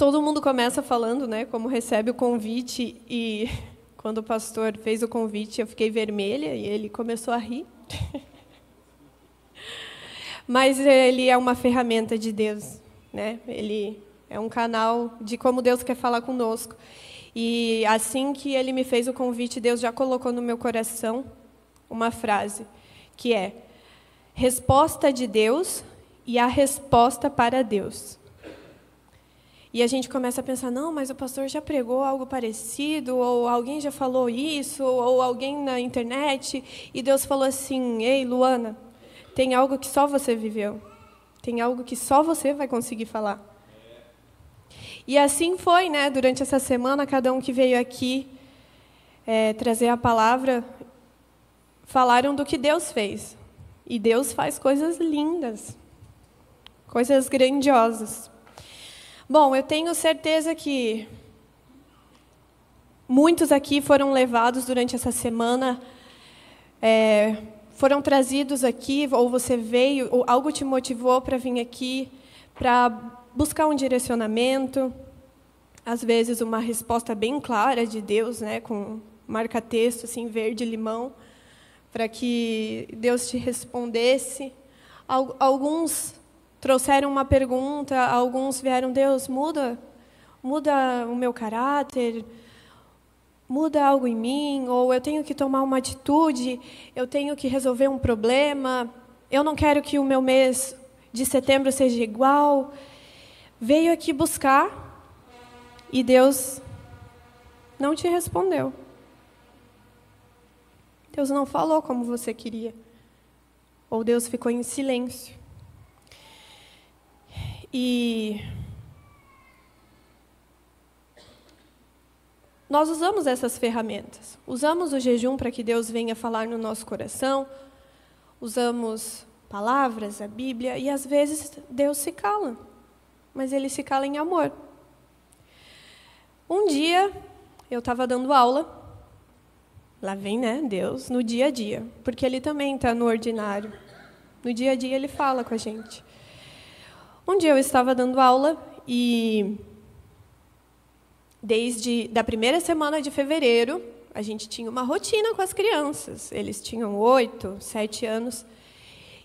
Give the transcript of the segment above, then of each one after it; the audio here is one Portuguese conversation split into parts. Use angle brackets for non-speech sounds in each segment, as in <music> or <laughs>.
todo mundo começa falando, né, como recebe o convite e <laughs> quando o pastor fez o convite, eu fiquei vermelha e ele começou a rir. <laughs> Mas ele é uma ferramenta de Deus, né? Ele é um canal de como Deus quer falar conosco. E assim que ele me fez o convite, Deus já colocou no meu coração uma frase, que é: resposta de Deus e a resposta para Deus. E a gente começa a pensar: não, mas o pastor já pregou algo parecido, ou alguém já falou isso, ou alguém na internet. E Deus falou assim: ei, Luana, tem algo que só você viveu. Tem algo que só você vai conseguir falar. E assim foi, né? Durante essa semana, cada um que veio aqui é, trazer a palavra, falaram do que Deus fez. E Deus faz coisas lindas, coisas grandiosas. Bom, eu tenho certeza que muitos aqui foram levados durante essa semana, é, foram trazidos aqui, ou você veio, ou algo te motivou para vir aqui, para buscar um direcionamento, às vezes uma resposta bem clara de Deus, né, com marca-texto assim verde limão, para que Deus te respondesse. Alguns trouxeram uma pergunta, alguns vieram, Deus, muda, muda o meu caráter, muda algo em mim, ou eu tenho que tomar uma atitude, eu tenho que resolver um problema, eu não quero que o meu mês de setembro seja igual. Veio aqui buscar e Deus não te respondeu. Deus não falou como você queria. Ou Deus ficou em silêncio. E nós usamos essas ferramentas. Usamos o jejum para que Deus venha falar no nosso coração. Usamos palavras, a Bíblia, e às vezes Deus se cala. Mas ele se cala em amor. Um dia eu estava dando aula. Lá vem, né, Deus, no dia a dia, porque Ele também está no ordinário. No dia a dia Ele fala com a gente. Um dia eu estava dando aula e desde da primeira semana de fevereiro a gente tinha uma rotina com as crianças. Eles tinham oito, sete anos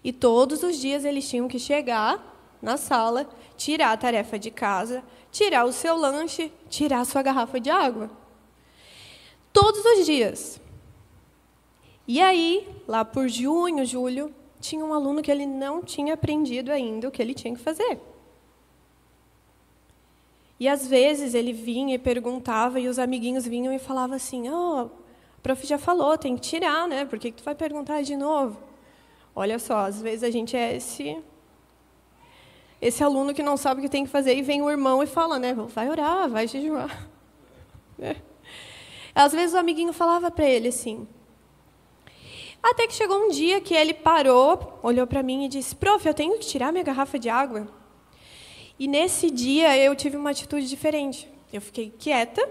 e todos os dias eles tinham que chegar na sala, tirar a tarefa de casa, tirar o seu lanche, tirar a sua garrafa de água. Todos os dias. E aí, lá por junho, julho, tinha um aluno que ele não tinha aprendido ainda o que ele tinha que fazer. E às vezes ele vinha e perguntava, e os amiguinhos vinham e falavam assim: Oh, o prof já falou, tem que tirar, né? Por que, que tu vai perguntar de novo? Olha só, às vezes a gente é esse esse aluno que não sabe o que tem que fazer e vem o irmão e fala, né? Vai orar, vai jejuar. <laughs> É. Às vezes o amiguinho falava para ele assim, até que chegou um dia que ele parou, olhou para mim e disse: Prof, eu tenho que tirar minha garrafa de água. E nesse dia eu tive uma atitude diferente. Eu fiquei quieta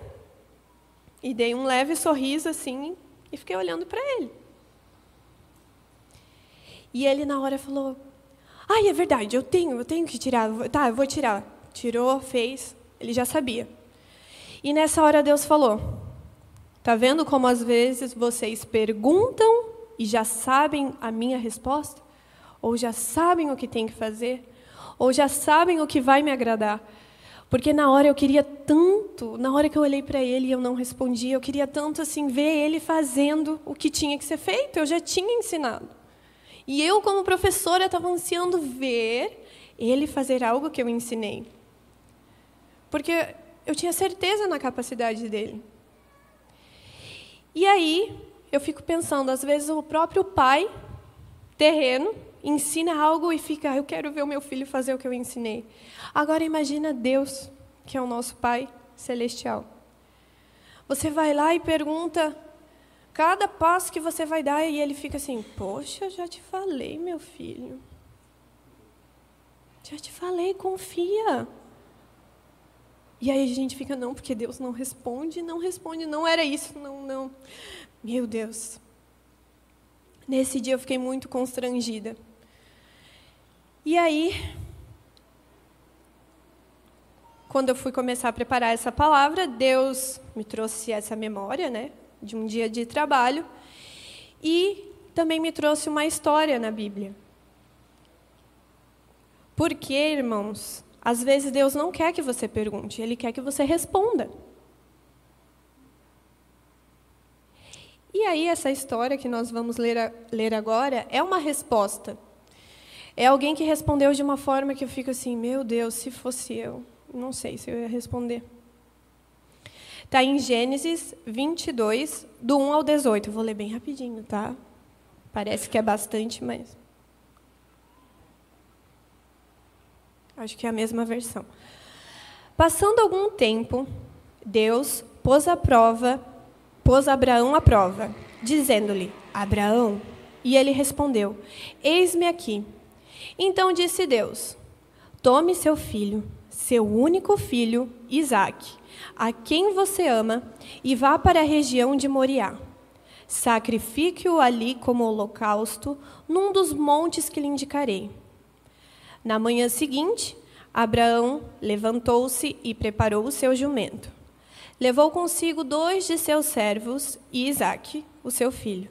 e dei um leve sorriso assim e fiquei olhando para ele. E ele na hora falou: "Ai, é verdade, eu tenho, eu tenho que tirar. Tá, eu vou tirar." Tirou, fez. Ele já sabia. E nessa hora Deus falou: "Tá vendo como às vezes vocês perguntam e já sabem a minha resposta? Ou já sabem o que tem que fazer? Ou já sabem o que vai me agradar? Porque na hora eu queria tanto, na hora que eu olhei para ele e eu não respondi, eu queria tanto assim ver ele fazendo o que tinha que ser feito, eu já tinha ensinado. E eu, como professora, estava ansiando ver ele fazer algo que eu ensinei. Porque eu tinha certeza na capacidade dele. E aí, eu fico pensando, às vezes o próprio pai terreno ensina algo e fica, eu quero ver o meu filho fazer o que eu ensinei. Agora imagina Deus, que é o nosso Pai celestial. Você vai lá e pergunta cada passo que você vai dar e ele fica assim: "Poxa, já te falei, meu filho. Já te falei, confia." E aí a gente fica, não, porque Deus não responde, não responde, não era isso, não, não. Meu Deus. Nesse dia eu fiquei muito constrangida. E aí, quando eu fui começar a preparar essa palavra, Deus me trouxe essa memória, né, de um dia de trabalho, e também me trouxe uma história na Bíblia. Porque, irmãos, às vezes Deus não quer que você pergunte, Ele quer que você responda. E aí, essa história que nós vamos ler, ler agora é uma resposta. É alguém que respondeu de uma forma que eu fico assim: meu Deus, se fosse eu, não sei se eu ia responder. Está em Gênesis 22, do 1 ao 18. Eu vou ler bem rapidinho, tá? Parece que é bastante, mas. Acho que é a mesma versão. Passando algum tempo, Deus pôs a prova, pôs Abraão à prova, dizendo-lhe: Abraão. E ele respondeu: Eis-me aqui. Então disse Deus: Tome seu filho, seu único filho, Isaque, a quem você ama, e vá para a região de Moriá. Sacrifique-o ali como holocausto, num dos montes que lhe indicarei. Na manhã seguinte, Abraão levantou-se e preparou o seu jumento. Levou consigo dois de seus servos e Isaque, o seu filho.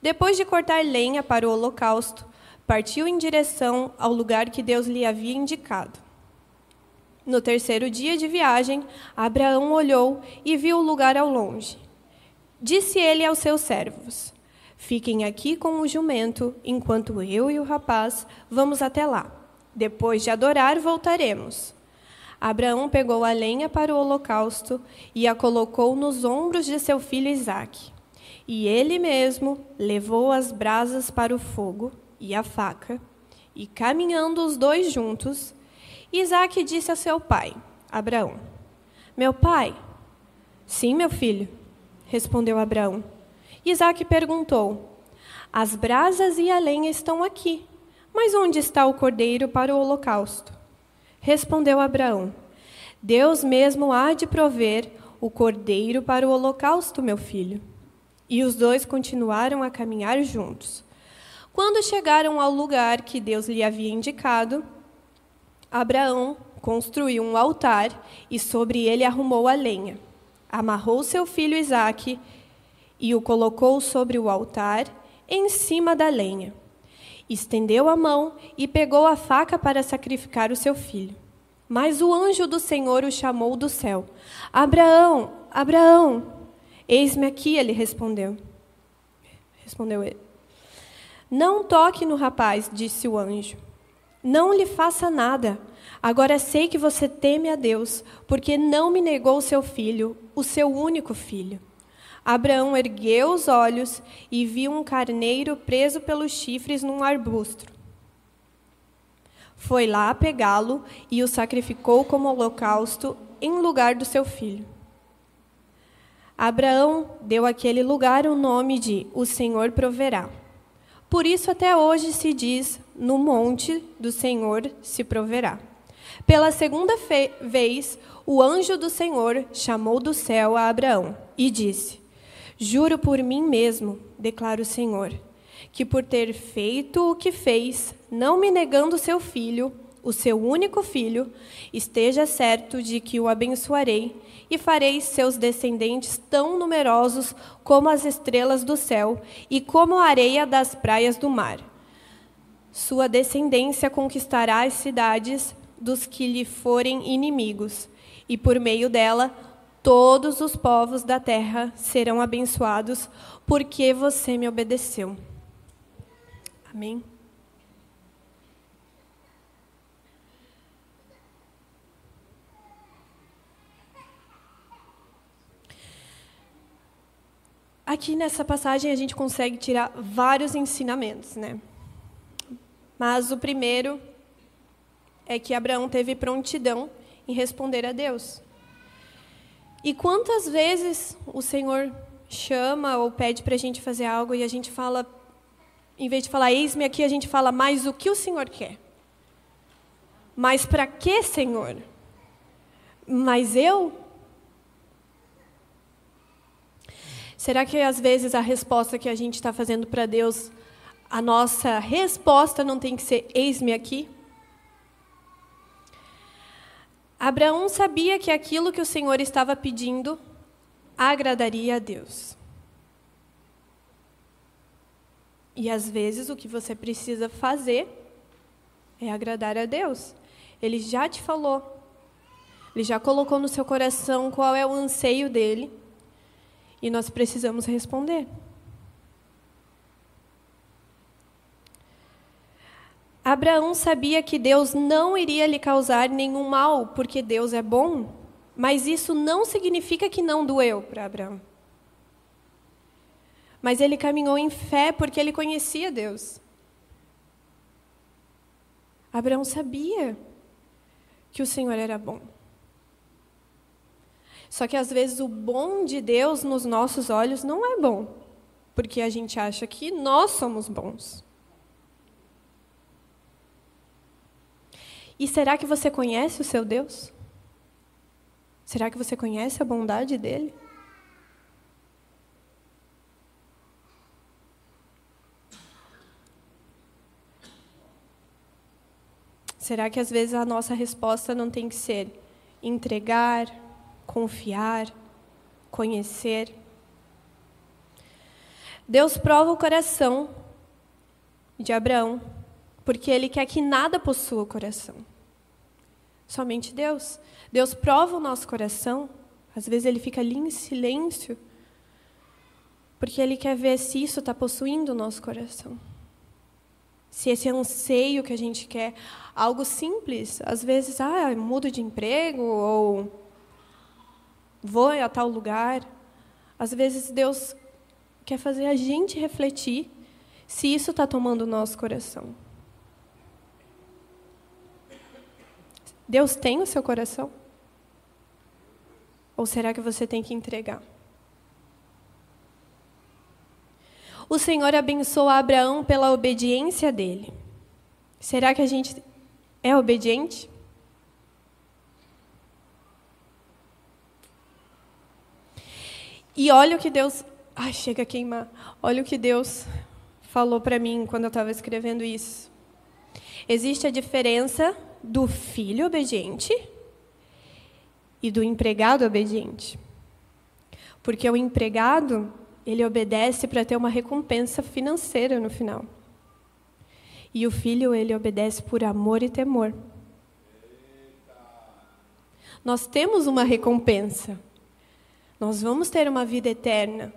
Depois de cortar lenha para o holocausto, partiu em direção ao lugar que Deus lhe havia indicado. No terceiro dia de viagem, Abraão olhou e viu o lugar ao longe. Disse ele aos seus servos: Fiquem aqui com o jumento, enquanto eu e o rapaz vamos até lá. Depois de adorar, voltaremos. Abraão pegou a lenha para o holocausto e a colocou nos ombros de seu filho Isaque. E ele mesmo levou as brasas para o fogo e a faca, e caminhando os dois juntos, Isaque disse a seu pai, Abraão: Meu pai? Sim, meu filho, respondeu Abraão. Isaac perguntou: As brasas e a lenha estão aqui, mas onde está o cordeiro para o holocausto? Respondeu Abraão: Deus mesmo há de prover o cordeiro para o holocausto, meu filho. E os dois continuaram a caminhar juntos. Quando chegaram ao lugar que Deus lhe havia indicado, Abraão construiu um altar e sobre ele arrumou a lenha. Amarrou seu filho Isaque e o colocou sobre o altar, em cima da lenha. Estendeu a mão e pegou a faca para sacrificar o seu filho. Mas o anjo do Senhor o chamou do céu. Abraão, Abraão, eis-me aqui, ele respondeu. Respondeu ele. Não toque no rapaz, disse o anjo. Não lhe faça nada. Agora sei que você teme a Deus, porque não me negou o seu filho, o seu único filho. Abraão ergueu os olhos e viu um carneiro preso pelos chifres num arbusto. Foi lá pegá-lo e o sacrificou como holocausto em lugar do seu filho. Abraão deu àquele lugar o nome de O Senhor proverá. Por isso até hoje se diz: No monte do Senhor se proverá. Pela segunda vez, o anjo do Senhor chamou do céu a Abraão e disse: Juro por mim mesmo, declara o Senhor, que por ter feito o que fez, não me negando seu filho, o seu único filho, esteja certo de que o abençoarei e farei seus descendentes tão numerosos como as estrelas do céu e como a areia das praias do mar. Sua descendência conquistará as cidades dos que lhe forem inimigos, e por meio dela Todos os povos da terra serão abençoados, porque você me obedeceu. Amém. Aqui nessa passagem a gente consegue tirar vários ensinamentos, né? Mas o primeiro é que Abraão teve prontidão em responder a Deus. E quantas vezes o Senhor chama ou pede para a gente fazer algo e a gente fala, em vez de falar, eis-me aqui, a gente fala, mais o que o Senhor quer? Mas para que, Senhor? Mas eu? Será que às vezes a resposta que a gente está fazendo para Deus, a nossa resposta não tem que ser eis-me aqui? Abraão sabia que aquilo que o Senhor estava pedindo agradaria a Deus. E às vezes o que você precisa fazer é agradar a Deus. Ele já te falou, ele já colocou no seu coração qual é o anseio dele, e nós precisamos responder. Abraão sabia que Deus não iria lhe causar nenhum mal, porque Deus é bom, mas isso não significa que não doeu para Abraão. Mas ele caminhou em fé porque ele conhecia Deus. Abraão sabia que o Senhor era bom. Só que às vezes o bom de Deus nos nossos olhos não é bom, porque a gente acha que nós somos bons. E será que você conhece o seu Deus? Será que você conhece a bondade dele? Será que às vezes a nossa resposta não tem que ser entregar, confiar, conhecer? Deus prova o coração de Abraão, porque ele quer que nada possua o coração. Somente Deus. Deus prova o nosso coração. Às vezes ele fica ali em silêncio, porque ele quer ver se isso está possuindo o nosso coração. Se esse anseio que a gente quer, algo simples, às vezes, ah, mudo de emprego ou vou a tal lugar. Às vezes Deus quer fazer a gente refletir se isso está tomando o nosso coração. Deus tem o seu coração? Ou será que você tem que entregar? O Senhor abençoou Abraão pela obediência dele. Será que a gente é obediente? E olha o que Deus. Ai, chega a queimar. Olha o que Deus falou para mim quando eu estava escrevendo isso. Existe a diferença do filho obediente e do empregado obediente. Porque o empregado, ele obedece para ter uma recompensa financeira no final. E o filho, ele obedece por amor e temor. Nós temos uma recompensa. Nós vamos ter uma vida eterna.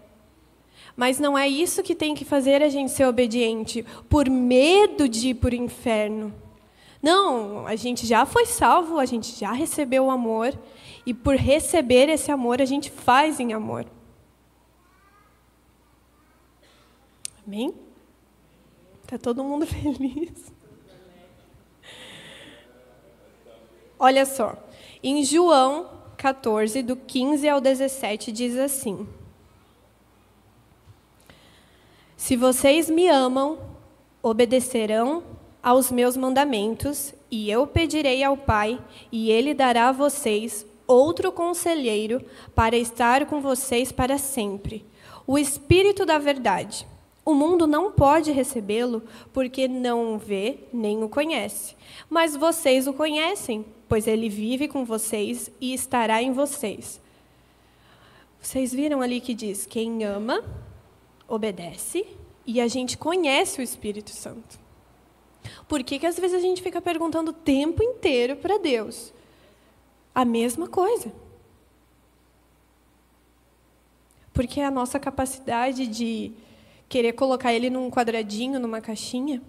Mas não é isso que tem que fazer a gente ser obediente, por medo de ir para o inferno. Não, a gente já foi salvo, a gente já recebeu o amor, e por receber esse amor, a gente faz em amor. Amém? Está todo mundo <laughs> feliz? Olha só, em João 14, do 15 ao 17, diz assim: Se vocês me amam, obedecerão aos meus mandamentos, e eu pedirei ao Pai, e ele dará a vocês outro conselheiro para estar com vocês para sempre. O Espírito da Verdade. O mundo não pode recebê-lo porque não o vê nem o conhece. Mas vocês o conhecem, pois ele vive com vocês e estará em vocês. Vocês viram ali que diz: quem ama, obedece, e a gente conhece o Espírito Santo. Por que, que às vezes a gente fica perguntando o tempo inteiro para Deus? A mesma coisa. Porque a nossa capacidade de querer colocar ele num quadradinho, numa caixinha.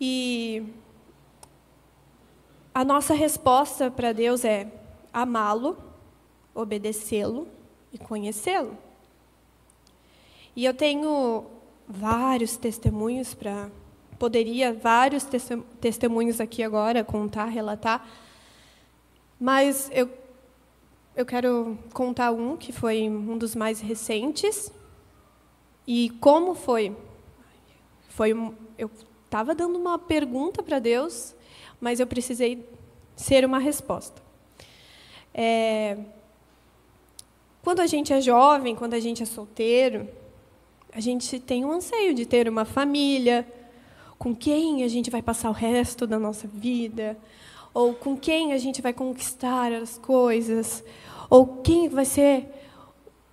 E a nossa resposta para Deus é amá-lo, obedecê-lo e conhecê-lo. E eu tenho vários testemunhos para poderia vários testemunhos aqui agora contar, relatar, mas eu eu quero contar um que foi um dos mais recentes. E como foi? Foi eu estava dando uma pergunta para Deus, mas eu precisei ser uma resposta. É, quando a gente é jovem, quando a gente é solteiro, a gente tem um anseio de ter uma família, com quem a gente vai passar o resto da nossa vida, ou com quem a gente vai conquistar as coisas, ou quem vai ser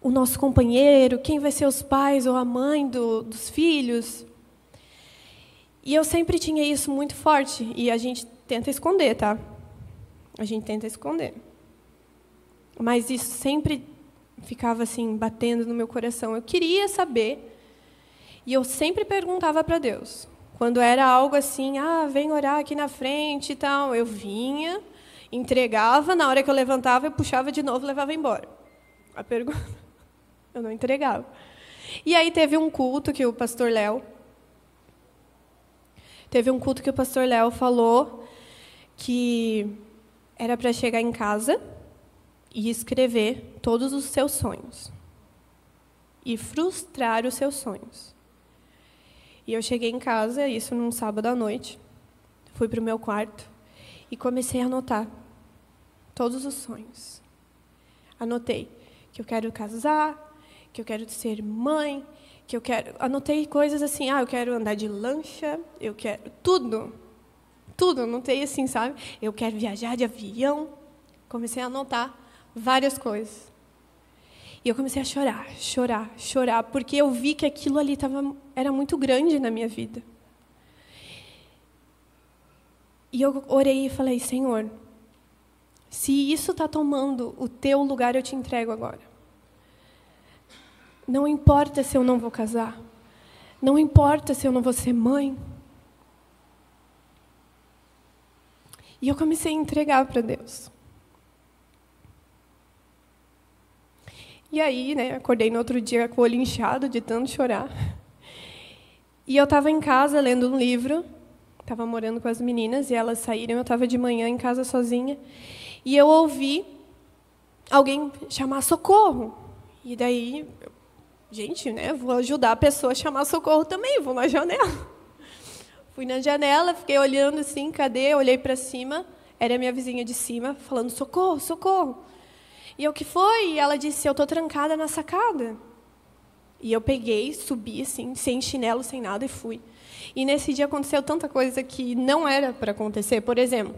o nosso companheiro, quem vai ser os pais ou a mãe do, dos filhos. E eu sempre tinha isso muito forte, e a gente tenta esconder, tá? A gente tenta esconder. Mas isso sempre ficava assim, batendo no meu coração. Eu queria saber, e eu sempre perguntava para Deus. Quando era algo assim, ah, vem orar aqui na frente e tal, eu vinha, entregava, na hora que eu levantava, eu puxava de novo, levava embora. A pergunta, <laughs> eu não entregava. E aí teve um culto que o pastor Léo Teve um culto que o pastor Léo falou que era para chegar em casa e escrever todos os seus sonhos e frustrar os seus sonhos. E eu cheguei em casa, isso num sábado à noite, fui para o meu quarto e comecei a anotar todos os sonhos. Anotei que eu quero casar, que eu quero ser mãe, que eu quero. Anotei coisas assim, ah, eu quero andar de lancha, eu quero tudo. Tudo, anotei assim, sabe? Eu quero viajar de avião. Comecei a anotar várias coisas. E eu comecei a chorar, chorar, chorar, porque eu vi que aquilo ali tava, era muito grande na minha vida. E eu orei e falei: Senhor, se isso está tomando o teu lugar, eu te entrego agora. Não importa se eu não vou casar. Não importa se eu não vou ser mãe. E eu comecei a entregar para Deus. E aí, né, acordei no outro dia com o olho inchado de tanto chorar. E eu estava em casa lendo um livro, estava morando com as meninas e elas saíram, eu estava de manhã em casa sozinha. E eu ouvi alguém chamar socorro. E daí gente, né, vou ajudar a pessoa a chamar socorro também, vou na janela. <laughs> Fui na janela, fiquei olhando assim, cadê? Olhei para cima, era a minha vizinha de cima, falando socorro, socorro. E eu que foi? E ela disse, eu tô trancada na sacada. E eu peguei, subi assim, sem chinelo, sem nada e fui. E nesse dia aconteceu tanta coisa que não era para acontecer. Por exemplo,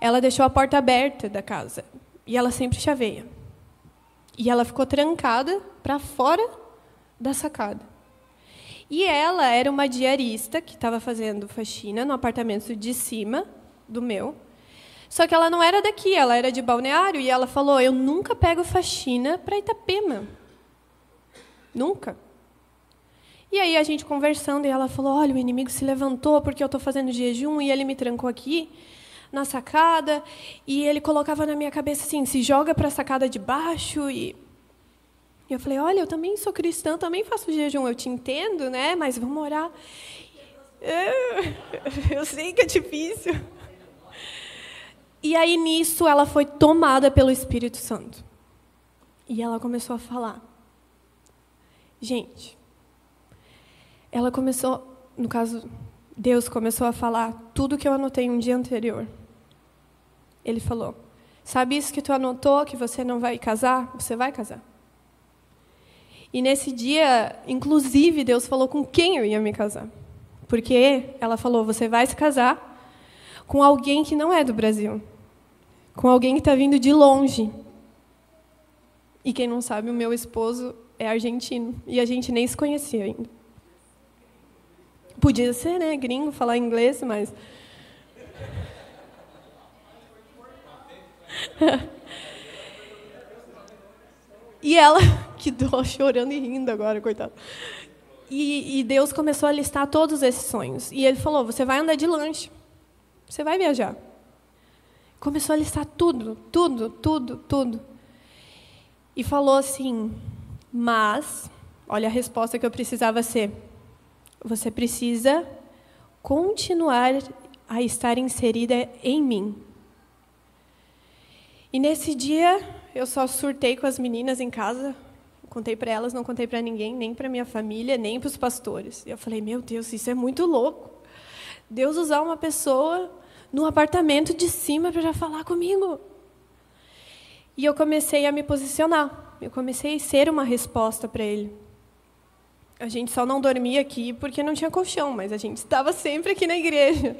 ela deixou a porta aberta da casa e ela sempre chaveia. E ela ficou trancada para fora da sacada. E ela era uma diarista que estava fazendo faxina no apartamento de cima do meu. Só que ela não era daqui, ela era de Balneário e ela falou: "Eu nunca pego faxina para Itapema. Nunca". E aí a gente conversando e ela falou: "Olha, o inimigo se levantou porque eu estou fazendo jejum e ele me trancou aqui na sacada e ele colocava na minha cabeça assim, se joga para a sacada de baixo e e eu falei, olha, eu também sou cristã, também faço jejum, eu te entendo, né? Mas vamos orar. <laughs> Eu sei que é difícil. E aí nisso ela foi tomada pelo Espírito Santo. E ela começou a falar. Gente, ela começou, no caso, Deus começou a falar tudo que eu anotei um dia anterior. Ele falou: Sabe isso que tu anotou que você não vai casar? Você vai casar. E nesse dia, inclusive, Deus falou com quem eu ia me casar. Porque ela falou: Você vai se casar com alguém que não é do Brasil, com alguém que está vindo de longe. E quem não sabe, o meu esposo é argentino e a gente nem se conhecia ainda. Podia ser, né, gringo, falar inglês, mas. <laughs> e ela, <laughs> que dó, chorando e rindo agora, coitado. E, e, Deus começou a listar todos esses sonhos. E Ele falou: Você vai andar de lanche, você vai viajar. Começou a listar tudo, tudo, tudo, tudo. E falou assim: Mas, olha a resposta que eu precisava ser você precisa continuar a estar inserida em mim. E nesse dia eu só surtei com as meninas em casa, contei para elas, não contei para ninguém, nem para minha família, nem para os pastores. E eu falei: "Meu Deus, isso é muito louco. Deus usar uma pessoa no apartamento de cima para falar comigo". E eu comecei a me posicionar. Eu comecei a ser uma resposta para ele. A gente só não dormia aqui porque não tinha colchão, mas a gente estava sempre aqui na igreja.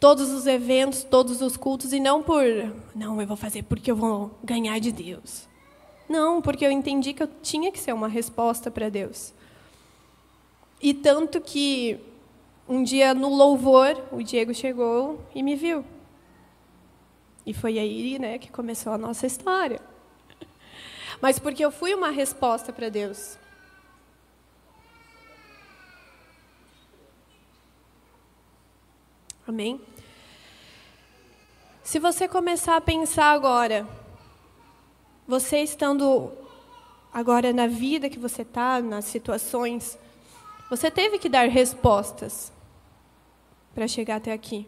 Todos os eventos, todos os cultos, e não por, não, eu vou fazer porque eu vou ganhar de Deus. Não, porque eu entendi que eu tinha que ser uma resposta para Deus. E tanto que um dia no louvor, o Diego chegou e me viu. E foi aí né, que começou a nossa história. Mas porque eu fui uma resposta para Deus. Amém? Se você começar a pensar agora, você estando agora na vida que você está, nas situações, você teve que dar respostas para chegar até aqui.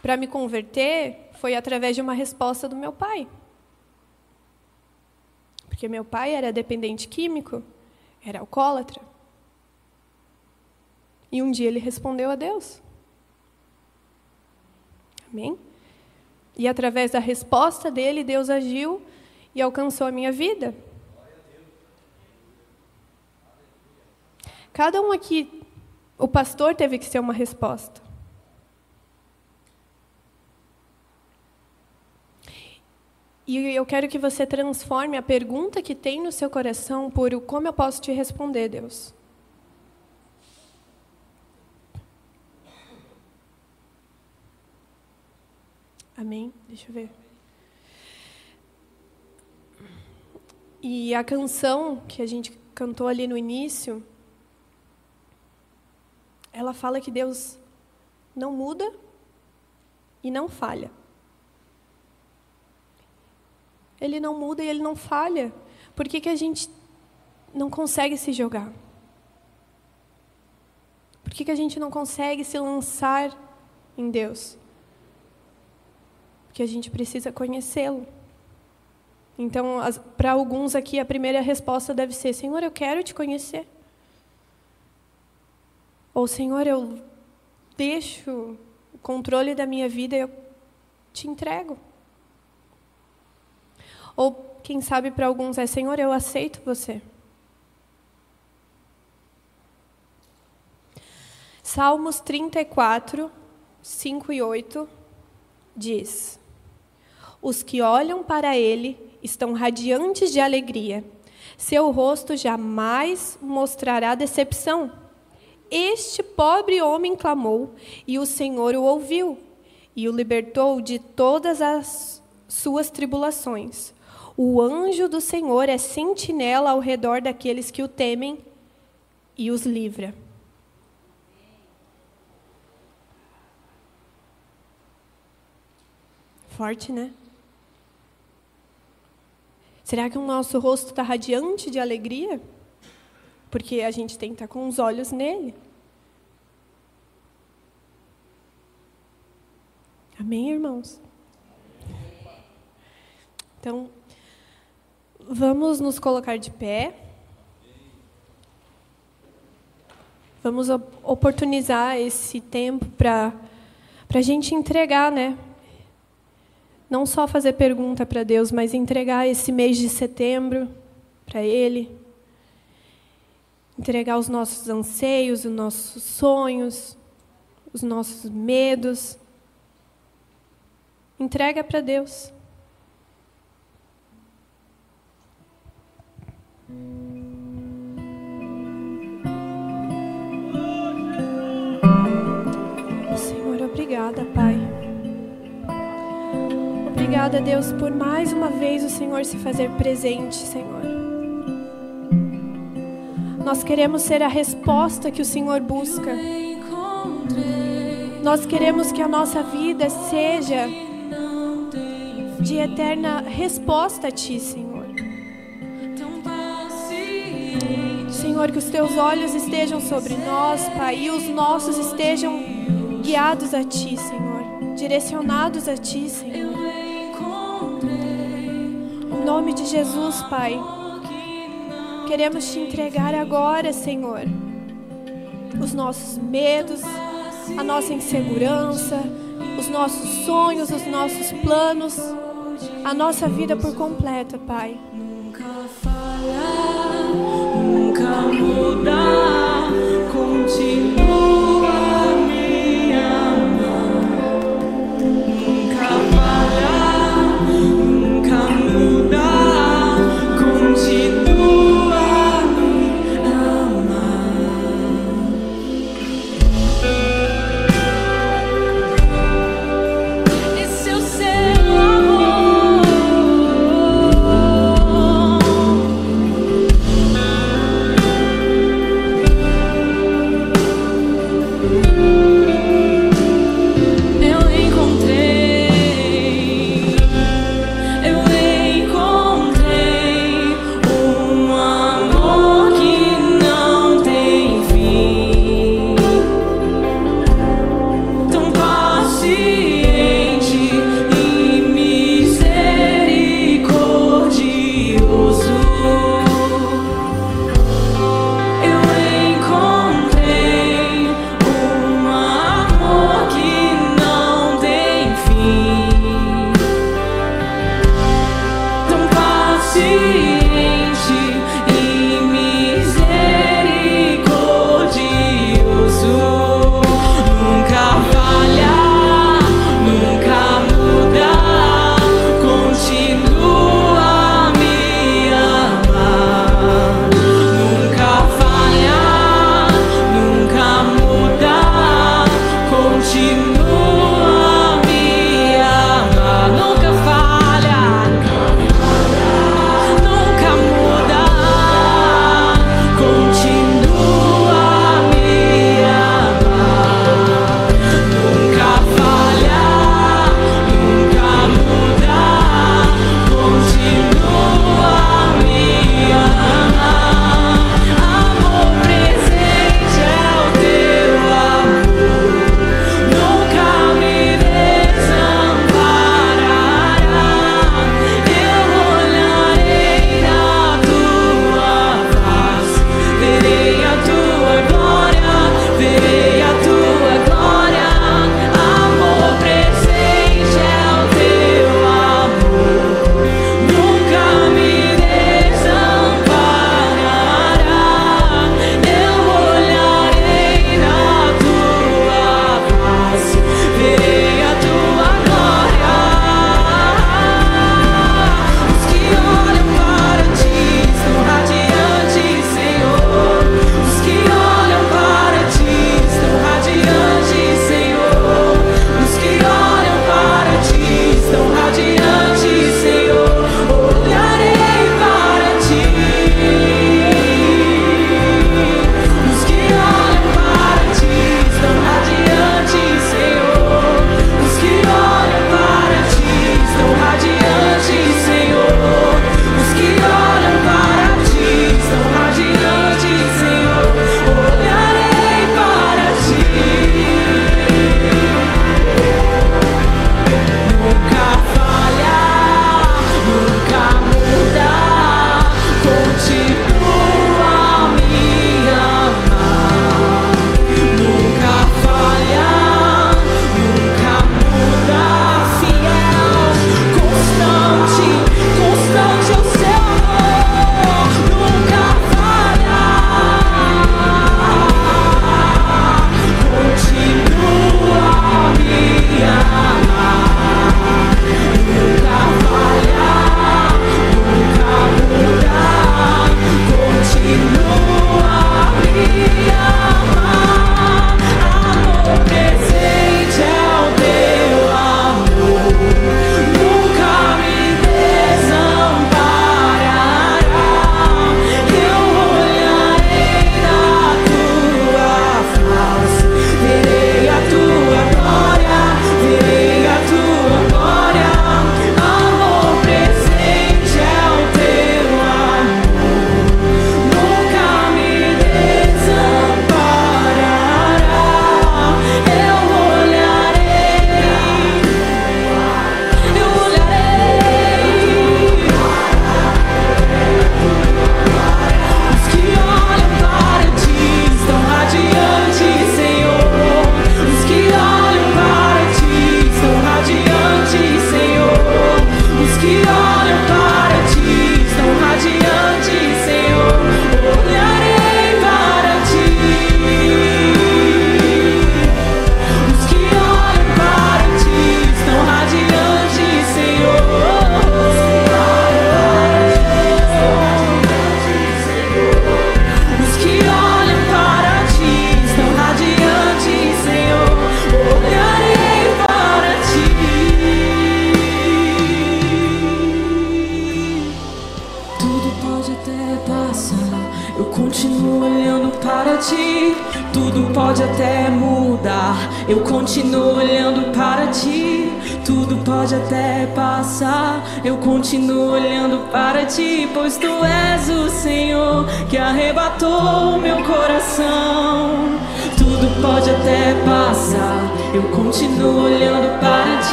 Para me converter, foi através de uma resposta do meu pai. Porque meu pai era dependente químico, era alcoólatra. E um dia ele respondeu a Deus. Amém? E através da resposta dele, Deus agiu e alcançou a minha vida. Cada um aqui, o pastor teve que ser uma resposta. E eu quero que você transforme a pergunta que tem no seu coração por o como eu posso te responder, Deus. Amém? Deixa eu ver. E a canção que a gente cantou ali no início, ela fala que Deus não muda e não falha. Ele não muda e ele não falha. Por que, que a gente não consegue se jogar? Por que, que a gente não consegue se lançar em Deus? que a gente precisa conhecê-lo. Então, para alguns aqui, a primeira resposta deve ser: Senhor, eu quero te conhecer. Ou, Senhor, eu deixo o controle da minha vida e eu te entrego. Ou, quem sabe, para alguns é: Senhor, eu aceito você. Salmos 34, 5 e 8 diz. Os que olham para ele estão radiantes de alegria. Seu rosto jamais mostrará decepção. Este pobre homem clamou, e o Senhor o ouviu, e o libertou de todas as suas tribulações. O anjo do Senhor é sentinela ao redor daqueles que o temem e os livra. Forte, né? Será que o nosso rosto está radiante de alegria? Porque a gente tem que estar com os olhos nele. Amém, irmãos? Então, vamos nos colocar de pé. Vamos oportunizar esse tempo para a gente entregar, né? não só fazer pergunta para Deus, mas entregar esse mês de setembro para Ele. Entregar os nossos anseios, os nossos sonhos, os nossos medos. Entrega para Deus. Senhor, obrigada, Pai. Obrigada, Deus, por mais uma vez o Senhor se fazer presente, Senhor. Nós queremos ser a resposta que o Senhor busca. Nós queremos que a nossa vida seja de eterna resposta a Ti, Senhor. Senhor, que os Teus olhos estejam sobre nós, Pai, e os nossos estejam guiados a Ti, Senhor, direcionados a Ti, Senhor nome de Jesus, Pai. Queremos te entregar agora, Senhor, os nossos medos, a nossa insegurança, os nossos sonhos, os nossos planos, a nossa vida por completa, Pai. Nunca falhar, nunca mudar, continua You know.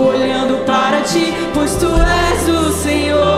Olhando para ti, pois tu és o Senhor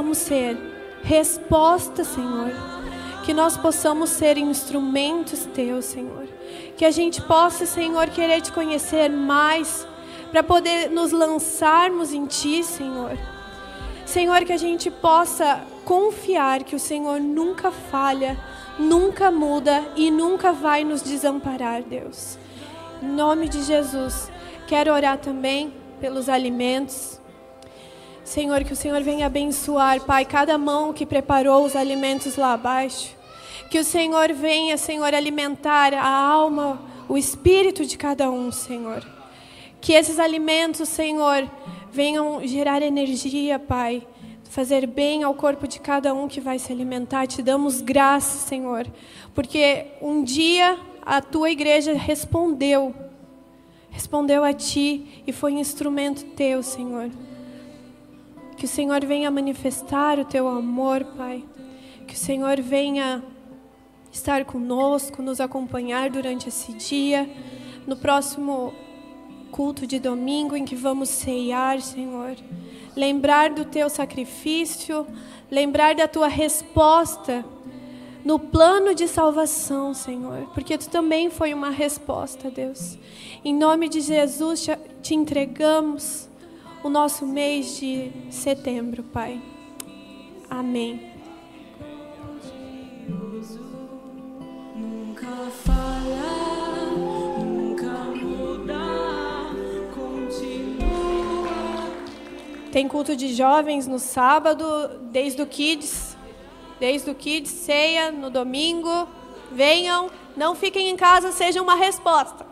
possamos ser resposta, Senhor. Que nós possamos ser instrumentos teus, Senhor. Que a gente possa, Senhor, querer te conhecer mais para poder nos lançarmos em ti, Senhor. Senhor, que a gente possa confiar que o Senhor nunca falha, nunca muda e nunca vai nos desamparar, Deus. Em nome de Jesus, quero orar também pelos alimentos. Senhor, que o Senhor venha abençoar, Pai, cada mão que preparou os alimentos lá abaixo. Que o Senhor venha, Senhor, alimentar a alma, o espírito de cada um, Senhor. Que esses alimentos, Senhor, venham gerar energia, Pai. Fazer bem ao corpo de cada um que vai se alimentar. Te damos graça, Senhor. Porque um dia a tua igreja respondeu. Respondeu a ti e foi instrumento teu, Senhor. Que o Senhor venha manifestar o teu amor, Pai. Que o Senhor venha estar conosco, nos acompanhar durante esse dia. No próximo culto de domingo em que vamos ceiar, Senhor. Lembrar do teu sacrifício, lembrar da tua resposta no plano de salvação, Senhor, porque tu também foi uma resposta, Deus. Em nome de Jesus, te- entregamos o nosso mês de setembro, Pai. Amém. Nunca falhar, nunca mudar, continua. Tem culto de jovens no sábado, desde o Kids, desde o Kids, ceia no domingo. Venham, não fiquem em casa, seja uma resposta.